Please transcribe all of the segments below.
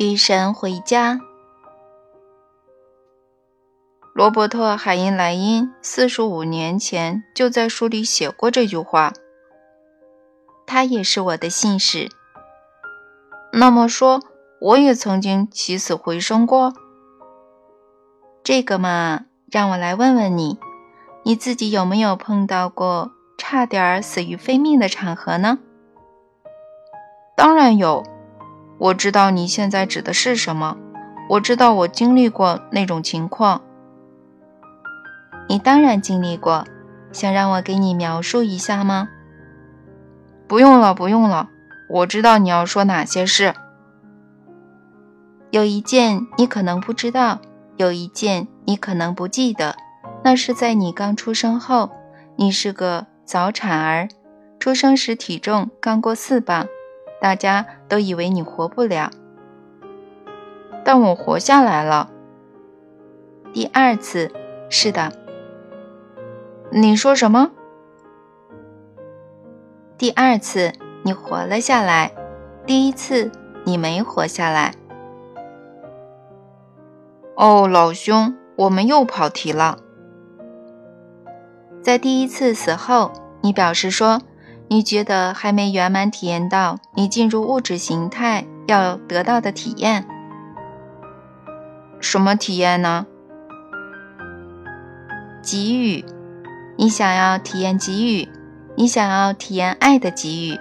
雨神回家。罗伯特·海因莱因四十五年前就在书里写过这句话。他也是我的信使。那么说，我也曾经起死回生过。这个嘛，让我来问问你，你自己有没有碰到过差点死于非命的场合呢？当然有。我知道你现在指的是什么，我知道我经历过那种情况。你当然经历过，想让我给你描述一下吗？不用了，不用了，我知道你要说哪些事。有一件你可能不知道，有一件你可能不记得，那是在你刚出生后，你是个早产儿，出生时体重刚过四磅。大家都以为你活不了，但我活下来了。第二次，是的。你说什么？第二次你活了下来，第一次你没活下来。哦，老兄，我们又跑题了。在第一次死后，你表示说。你觉得还没圆满体验到你进入物质形态要得到的体验？什么体验呢？给予，你想要体验给予，你想要体验爱的给予，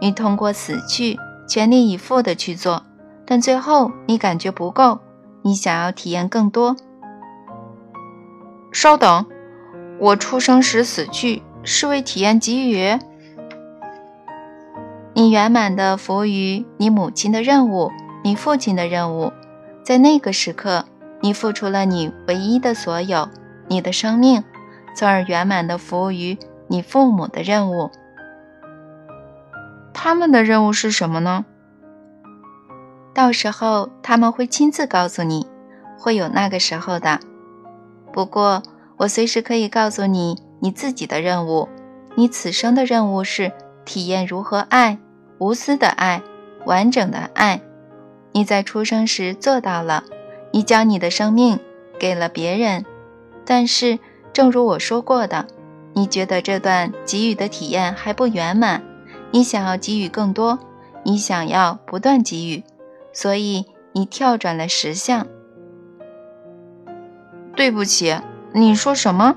你通过死去，全力以赴的去做，但最后你感觉不够，你想要体验更多。稍等，我出生时死去是为体验给予。你圆满的服务于你母亲的任务，你父亲的任务，在那个时刻，你付出了你唯一的所有，你的生命，从而圆满的服务于你父母的任务。他们的任务是什么呢？到时候他们会亲自告诉你，会有那个时候的。不过，我随时可以告诉你你自己的任务，你此生的任务是。体验如何爱，无私的爱，完整的爱。你在出生时做到了，你将你的生命给了别人。但是，正如我说过的，你觉得这段给予的体验还不圆满，你想要给予更多，你想要不断给予，所以你跳转了十项。对不起，你说什么？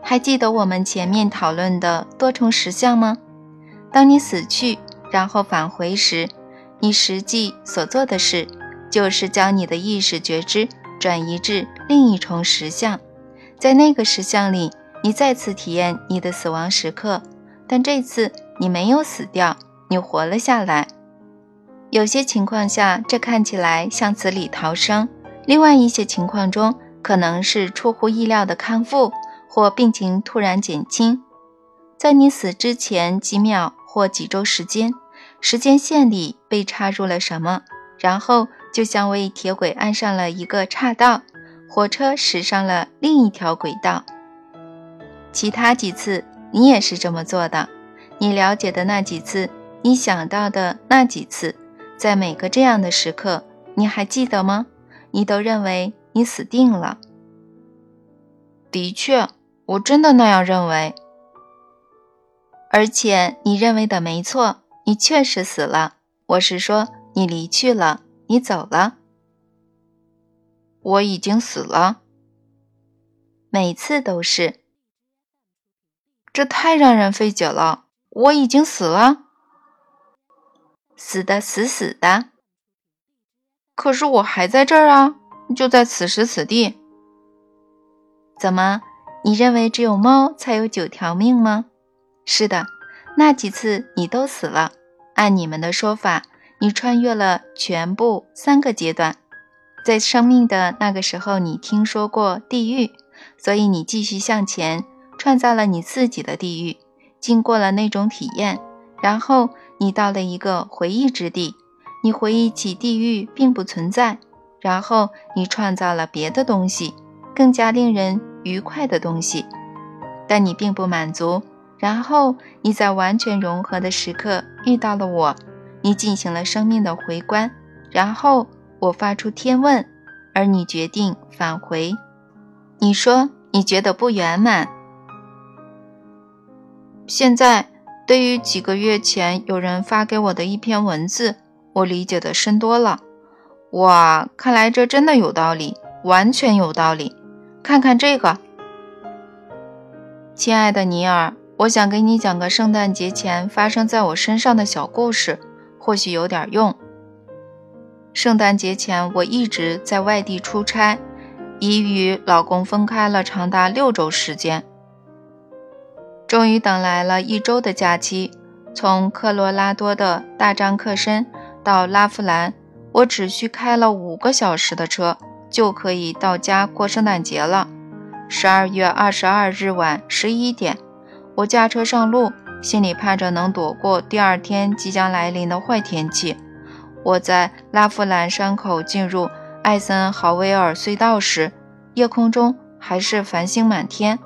还记得我们前面讨论的多重实相吗？当你死去，然后返回时，你实际所做的事，就是将你的意识觉知转移至另一重实相。在那个实相里，你再次体验你的死亡时刻，但这次你没有死掉，你活了下来。有些情况下，这看起来像死里逃生；另外一些情况中，可能是出乎意料的康复。或病情突然减轻，在你死之前几秒或几周时间，时间线里被插入了什么，然后就像为铁轨安上了一个岔道，火车驶上了另一条轨道。其他几次你也是这么做的，你了解的那几次，你想到的那几次，在每个这样的时刻，你还记得吗？你都认为你死定了。的确。我真的那样认为，而且你认为的没错，你确实死了。我是说，你离去了，你走了。我已经死了，每次都是。这太让人费解了。我已经死了，死的死死的。可是我还在这儿啊，就在此时此地。怎么？你认为只有猫才有九条命吗？是的，那几次你都死了。按你们的说法，你穿越了全部三个阶段，在生命的那个时候，你听说过地狱，所以你继续向前，创造了你自己的地狱，经过了那种体验，然后你到了一个回忆之地，你回忆起地狱并不存在，然后你创造了别的东西，更加令人。愉快的东西，但你并不满足。然后你在完全融合的时刻遇到了我，你进行了生命的回观，然后我发出天问，而你决定返回。你说你觉得不圆满。现在，对于几个月前有人发给我的一篇文字，我理解的深多了。哇，看来这真的有道理，完全有道理。看看这个，亲爱的尼尔，我想给你讲个圣诞节前发生在我身上的小故事，或许有点用。圣诞节前，我一直在外地出差，已与老公分开了长达六周时间。终于等来了一周的假期，从科罗拉多的大张克申到拉夫兰，我只需开了五个小时的车。就可以到家过圣诞节了。十二月二十二日晚十一点，我驾车上路，心里盼着能躲过第二天即将来临的坏天气。我在拉夫兰山口进入艾森豪威尔隧道时，夜空中还是繁星满天。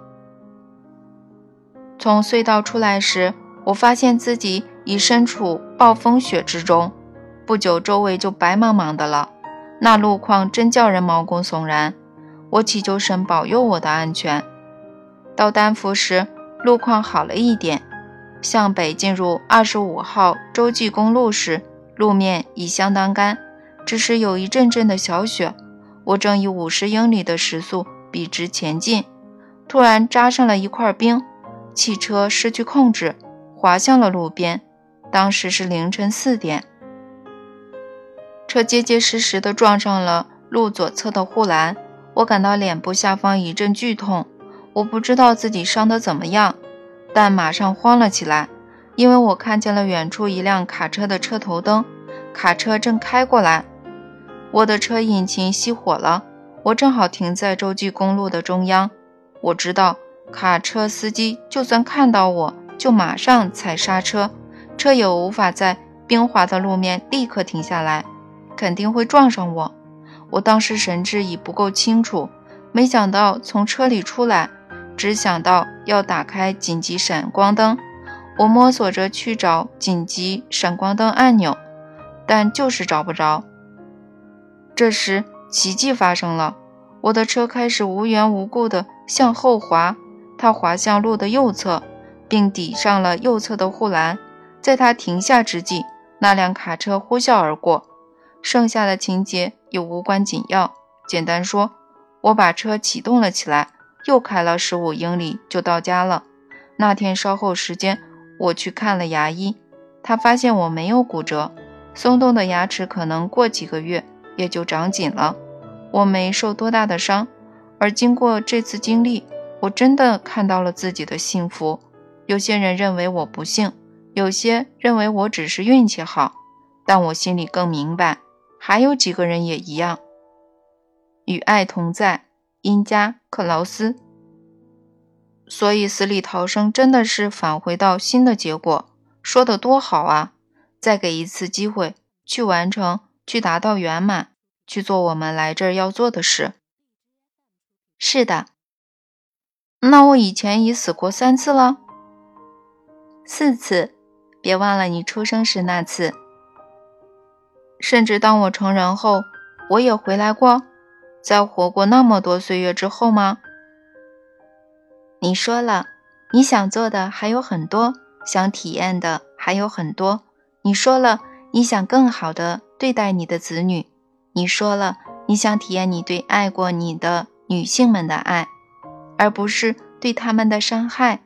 从隧道出来时，我发现自己已身处暴风雪之中，不久周围就白茫茫的了。那路况真叫人毛骨悚然，我祈求神保佑我的安全。到丹佛时，路况好了一点。向北进入二十五号洲际公路时，路面已相当干，只是有一阵阵的小雪。我正以五十英里的时速笔直前进，突然扎上了一块冰，汽车失去控制，滑向了路边。当时是凌晨四点。车结结实实地撞上了路左侧的护栏，我感到脸部下方一阵剧痛。我不知道自己伤得怎么样，但马上慌了起来，因为我看见了远处一辆卡车的车头灯，卡车正开过来。我的车引擎熄火了，我正好停在洲际公路的中央。我知道卡车司机就算看到我就马上踩刹车，车也无法在冰滑的路面立刻停下来。肯定会撞上我。我当时神志已不够清楚，没想到从车里出来，只想到要打开紧急闪光灯。我摸索着去找紧急闪光灯按钮，但就是找不着。这时，奇迹发生了，我的车开始无缘无故地向后滑，它滑向路的右侧，并抵上了右侧的护栏。在它停下之际，那辆卡车呼啸而过。剩下的情节也无关紧要。简单说，我把车启动了起来，又开了十五英里就到家了。那天稍后时间，我去看了牙医，他发现我没有骨折，松动的牙齿可能过几个月也就长紧了。我没受多大的伤，而经过这次经历，我真的看到了自己的幸福。有些人认为我不幸，有些认为我只是运气好，但我心里更明白。还有几个人也一样。与爱同在，因加克劳斯。所以死里逃生真的是返回到新的结果，说的多好啊！再给一次机会，去完成，去达到圆满，去做我们来这儿要做的事。是的。那我以前已死过三次了，四次，别忘了你出生时那次。甚至当我成人后，我也回来过，在活过那么多岁月之后吗？你说了，你想做的还有很多，想体验的还有很多。你说了，你想更好的对待你的子女。你说了，你想体验你对爱过你的女性们的爱，而不是对他们的伤害。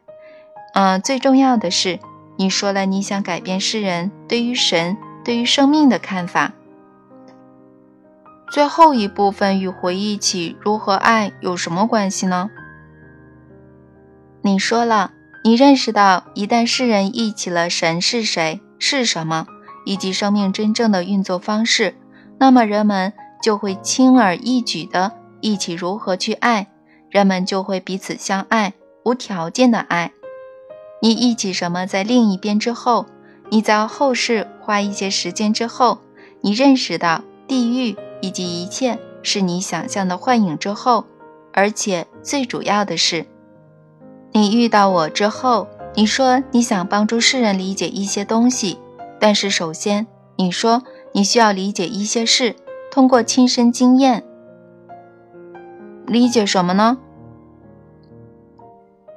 嗯，最重要的是，你说了，你想改变世人对于神。对于生命的看法，最后一部分与回忆起如何爱有什么关系呢？你说了，你认识到一旦世人忆起了神是谁、是什么，以及生命真正的运作方式，那么人们就会轻而易举地忆起如何去爱，人们就会彼此相爱，无条件的爱。你忆起什么在另一边之后？你在后世花一些时间之后，你认识到地狱以及一切是你想象的幻影之后，而且最主要的是，你遇到我之后，你说你想帮助世人理解一些东西，但是首先你说你需要理解一些事，通过亲身经验。理解什么呢？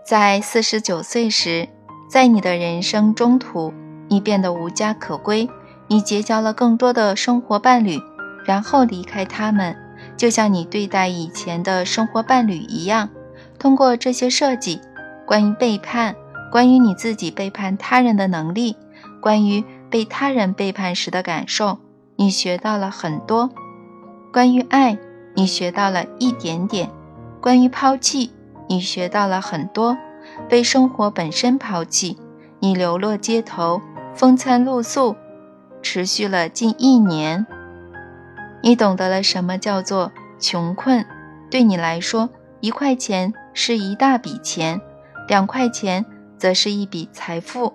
在四十九岁时，在你的人生中途，你变得无家可归，你结交了更多的生活伴侣，然后离开他们，就像你对待以前的生活伴侣一样。通过这些设计，关于背叛，关于你自己背叛他人的能力，关于被他人背叛时的感受，你学到了很多。关于爱。你学到了一点点关于抛弃，你学到了很多被生活本身抛弃。你流落街头，风餐露宿，持续了近一年。你懂得了什么叫做穷困。对你来说，一块钱是一大笔钱，两块钱则是一笔财富。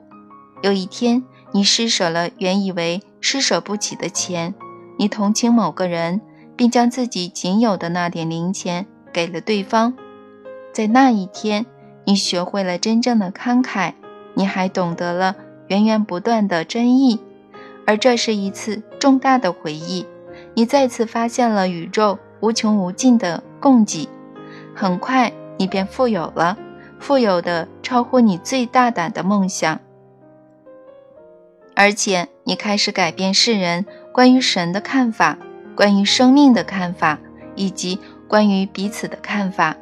有一天，你施舍了原以为施舍不起的钱，你同情某个人。并将自己仅有的那点零钱给了对方，在那一天，你学会了真正的慷慨，你还懂得了源源不断的真意，而这是一次重大的回忆。你再次发现了宇宙无穷无尽的供给，很快你便富有了，富有的超乎你最大胆的梦想，而且你开始改变世人关于神的看法。关于生命的看法，以及关于彼此的看法。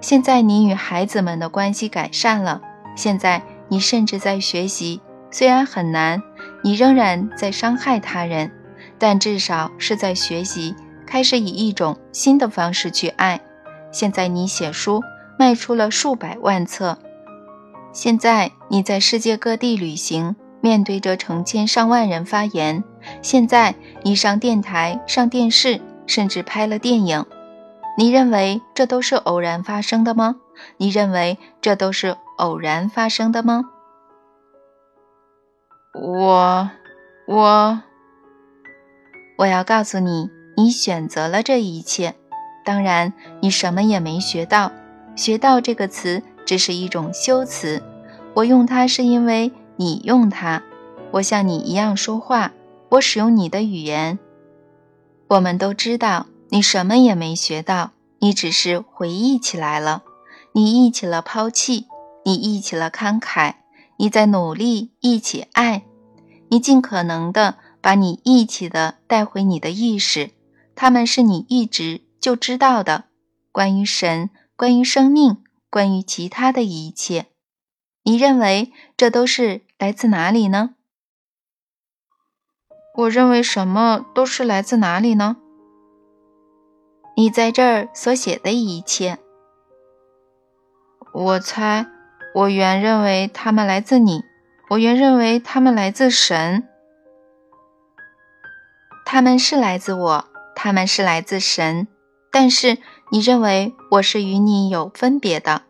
现在你与孩子们的关系改善了。现在你甚至在学习，虽然很难，你仍然在伤害他人，但至少是在学习，开始以一种新的方式去爱。现在你写书，卖出了数百万册。现在你在世界各地旅行，面对着成千上万人发言。现在你上电台、上电视，甚至拍了电影，你认为这都是偶然发生的吗？你认为这都是偶然发生的吗？我，我，我要告诉你，你选择了这一切。当然，你什么也没学到。学到这个词只是一种修辞，我用它是因为你用它。我像你一样说话。我使用你的语言，我们都知道你什么也没学到，你只是回忆起来了，你忆起了抛弃，你忆起了慷慨，你在努力忆起爱，你尽可能的把你忆起的带回你的意识，他们是你一直就知道的，关于神，关于生命，关于其他的一切，你认为这都是来自哪里呢？我认为什么都是来自哪里呢？你在这儿所写的一切，我猜，我原认为他们来自你，我原认为他们来自神。他们是来自我，他们是来自神，但是你认为我是与你有分别的？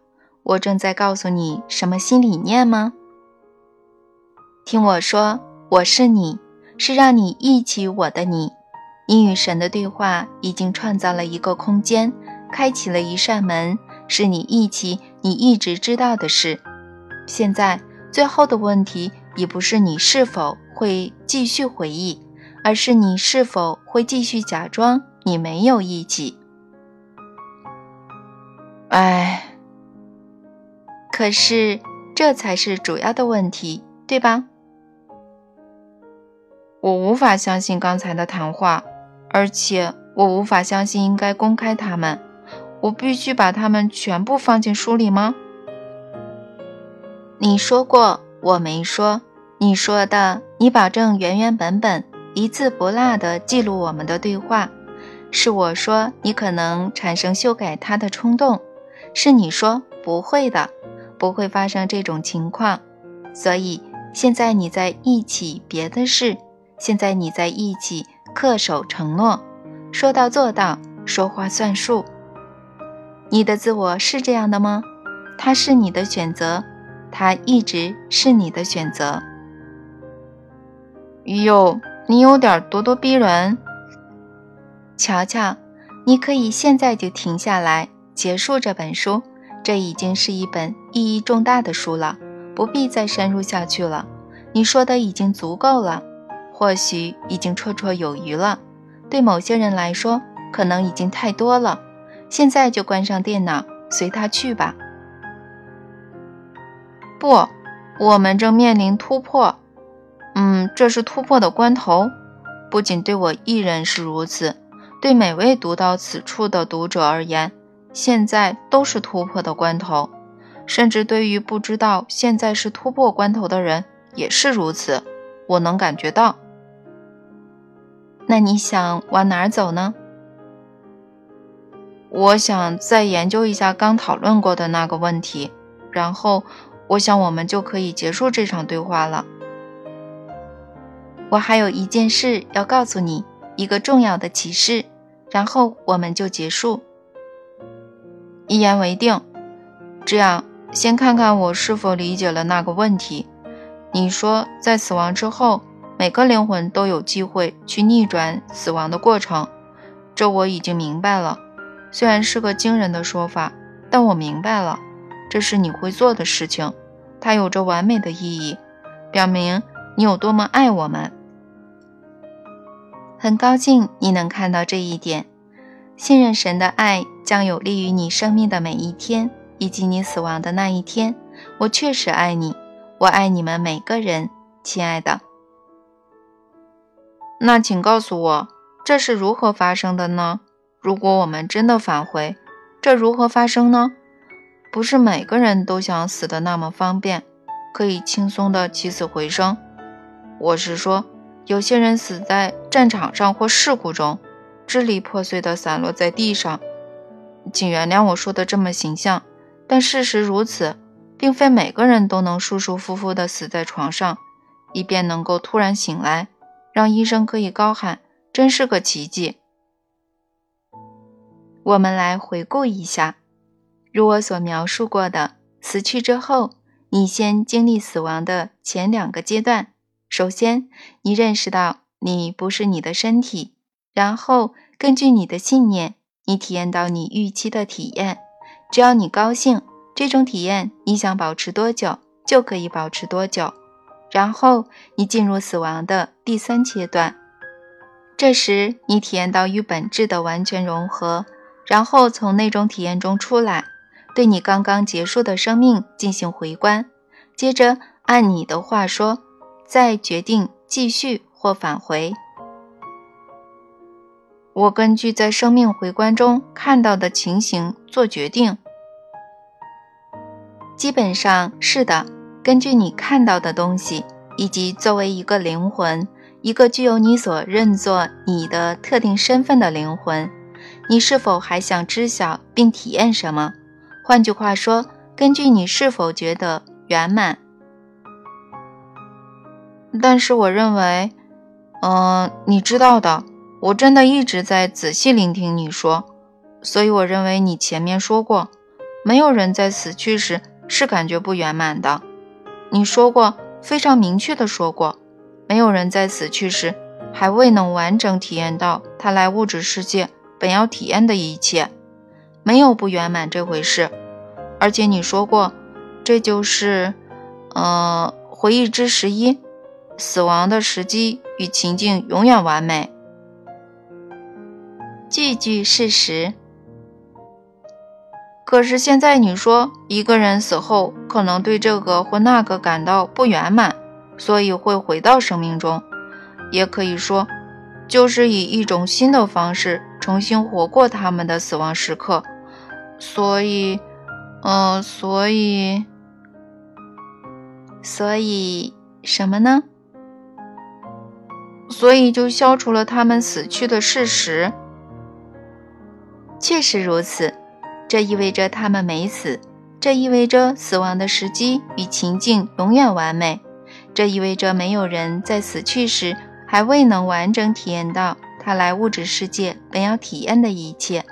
我正在告诉你什么新理念吗？听我说，我是你。是让你忆起我的你，你与神的对话已经创造了一个空间，开启了一扇门，是你忆起你一直知道的事。现在最后的问题已不是你是否会继续回忆，而是你是否会继续假装你没有忆起。哎，可是这才是主要的问题，对吧？我无法相信刚才的谈话，而且我无法相信应该公开他们。我必须把他们全部放进书里吗？你说过，我没说。你说的，你保证原原本本、一字不落地记录我们的对话。是我说，你可能产生修改它的冲动。是你说不会的，不会发生这种情况。所以现在你在一起别的事。现在你在一起恪守承诺，说到做到，说话算数。你的自我是这样的吗？他是你的选择，他一直是你的选择。哟，你有点咄咄逼人。瞧瞧，你可以现在就停下来，结束这本书。这已经是一本意义重大的书了，不必再深入下去了。你说的已经足够了。或许已经绰绰有余了，对某些人来说，可能已经太多了。现在就关上电脑，随他去吧。不，我们正面临突破。嗯，这是突破的关头，不仅对我一人是如此，对每位读到此处的读者而言，现在都是突破的关头。甚至对于不知道现在是突破关头的人也是如此，我能感觉到。那你想往哪儿走呢？我想再研究一下刚讨论过的那个问题，然后我想我们就可以结束这场对话了。我还有一件事要告诉你，一个重要的启示，然后我们就结束。一言为定。这样。先看看我是否理解了那个问题。你说，在死亡之后，每个灵魂都有机会去逆转死亡的过程。这我已经明白了，虽然是个惊人的说法，但我明白了，这是你会做的事情。它有着完美的意义，表明你有多么爱我们。很高兴你能看到这一点。信任神的爱将有利于你生命的每一天。以及你死亡的那一天，我确实爱你，我爱你们每个人，亲爱的。那请告诉我，这是如何发生的呢？如果我们真的返回，这如何发生呢？不是每个人都想死的那么方便，可以轻松的起死回生。我是说，有些人死在战场上或事故中，支离破碎的散落在地上。请原谅我说的这么形象。但事实如此，并非每个人都能舒舒服服地死在床上，以便能够突然醒来，让医生可以高喊：“真是个奇迹。”我们来回顾一下，如我所描述过的，死去之后，你先经历死亡的前两个阶段。首先，你认识到你不是你的身体，然后根据你的信念，你体验到你预期的体验。只要你高兴，这种体验你想保持多久就可以保持多久。然后你进入死亡的第三阶段，这时你体验到与本质的完全融合，然后从那种体验中出来，对你刚刚结束的生命进行回观，接着按你的话说，再决定继续或返回。我根据在生命回观中看到的情形做决定，基本上是的。根据你看到的东西，以及作为一个灵魂，一个具有你所认作你的特定身份的灵魂，你是否还想知晓并体验什么？换句话说，根据你是否觉得圆满。但是我认为，嗯，你知道的。我真的一直在仔细聆听你说，所以我认为你前面说过，没有人在死去时是感觉不圆满的。你说过，非常明确的说过，没有人在死去时还未能完整体验到他来物质世界本要体验的一切，没有不圆满这回事。而且你说过，这就是，呃，回忆之十一，死亡的时机与情境永远完美。句句事实。可是现在你说一个人死后可能对这个或那个感到不圆满，所以会回到生命中，也可以说，就是以一种新的方式重新活过他们的死亡时刻。所以，嗯，所以，所以什么呢？所以就消除了他们死去的事实。确实如此，这意味着他们没死，这意味着死亡的时机与情境永远完美，这意味着没有人在死去时还未能完整体验到他来物质世界本要体验的一切。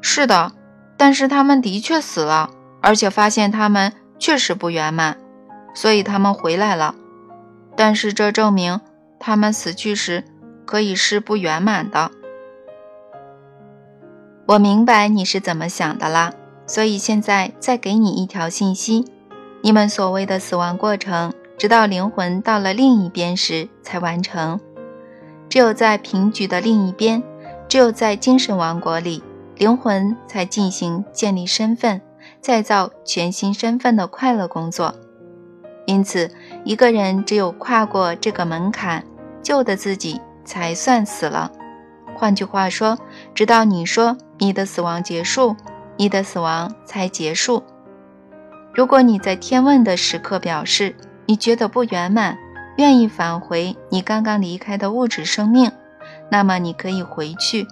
是的，但是他们的确死了，而且发现他们确实不圆满，所以他们回来了。但是这证明他们死去时可以是不圆满的。我明白你是怎么想的啦，所以现在再给你一条信息：你们所谓的死亡过程直到灵魂到了另一边时才完成。只有在平局的另一边，只有在精神王国里，灵魂才进行建立身份、再造全新身份的快乐工作。因此，一个人只有跨过这个门槛，旧的自己才算死了。换句话说，直到你说你的死亡结束，你的死亡才结束。如果你在天问的时刻表示你觉得不圆满，愿意返回你刚刚离开的物质生命，那么你可以回去，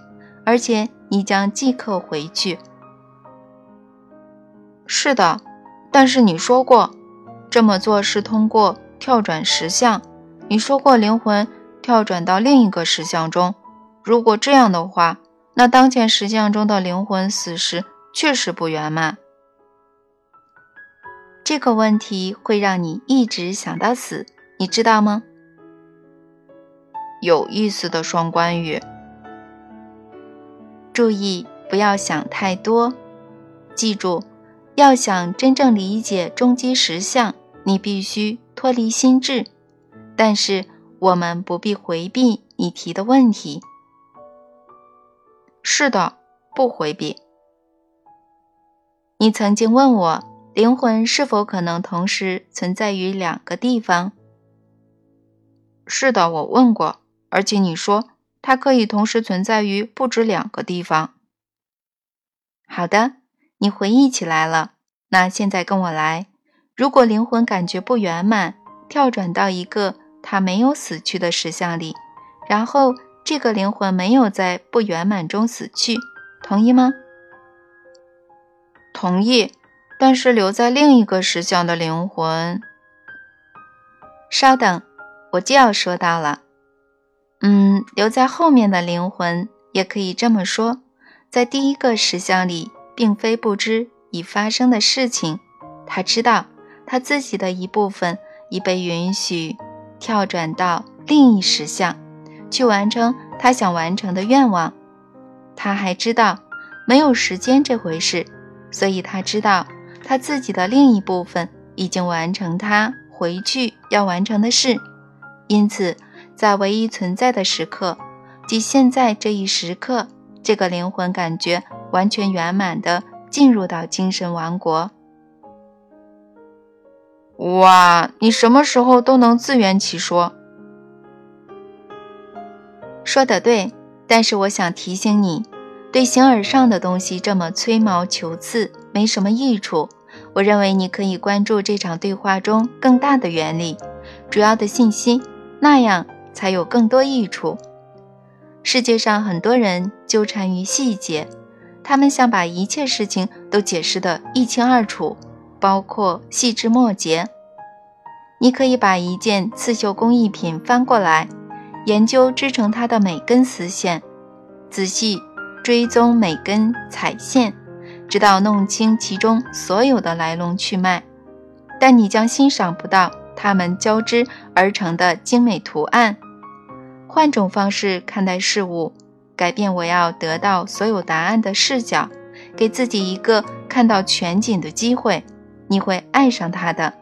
而且你将即刻回去。是的，但是你说过，这么做是通过跳转实相。你说过灵魂跳转到另一个实相中。如果这样的话，那当前实相中的灵魂死时确实不圆满。这个问题会让你一直想到死，你知道吗？有意思的双关语。注意不要想太多，记住，要想真正理解终极实相，你必须脱离心智。但是我们不必回避你提的问题。是的，不回避。你曾经问我。灵魂是否可能同时存在于两个地方？是的，我问过，而且你说它可以同时存在于不止两个地方。好的，你回忆起来了。那现在跟我来。如果灵魂感觉不圆满，跳转到一个他没有死去的实相里，然后这个灵魂没有在不圆满中死去，同意吗？同意。但是留在另一个实相的灵魂，稍等，我就要说到了。嗯，留在后面的灵魂也可以这么说，在第一个实相里，并非不知已发生的事情，他知道他自己的一部分已被允许跳转到另一实相，去完成他想完成的愿望。他还知道没有时间这回事，所以他知道。他自己的另一部分已经完成他回去要完成的事，因此，在唯一存在的时刻，即现在这一时刻，这个灵魂感觉完全圆满地进入到精神王国。哇，你什么时候都能自圆其说。说得对，但是我想提醒你，对形而上的东西这么吹毛求疵，没什么益处。我认为你可以关注这场对话中更大的原理、主要的信息，那样才有更多益处。世界上很多人纠缠于细节，他们想把一切事情都解释得一清二楚，包括细枝末节。你可以把一件刺绣工艺品翻过来，研究织成它的每根丝线，仔细追踪每根彩线。直到弄清其中所有的来龙去脉，但你将欣赏不到它们交织而成的精美图案。换种方式看待事物，改变我要得到所有答案的视角，给自己一个看到全景的机会，你会爱上他的。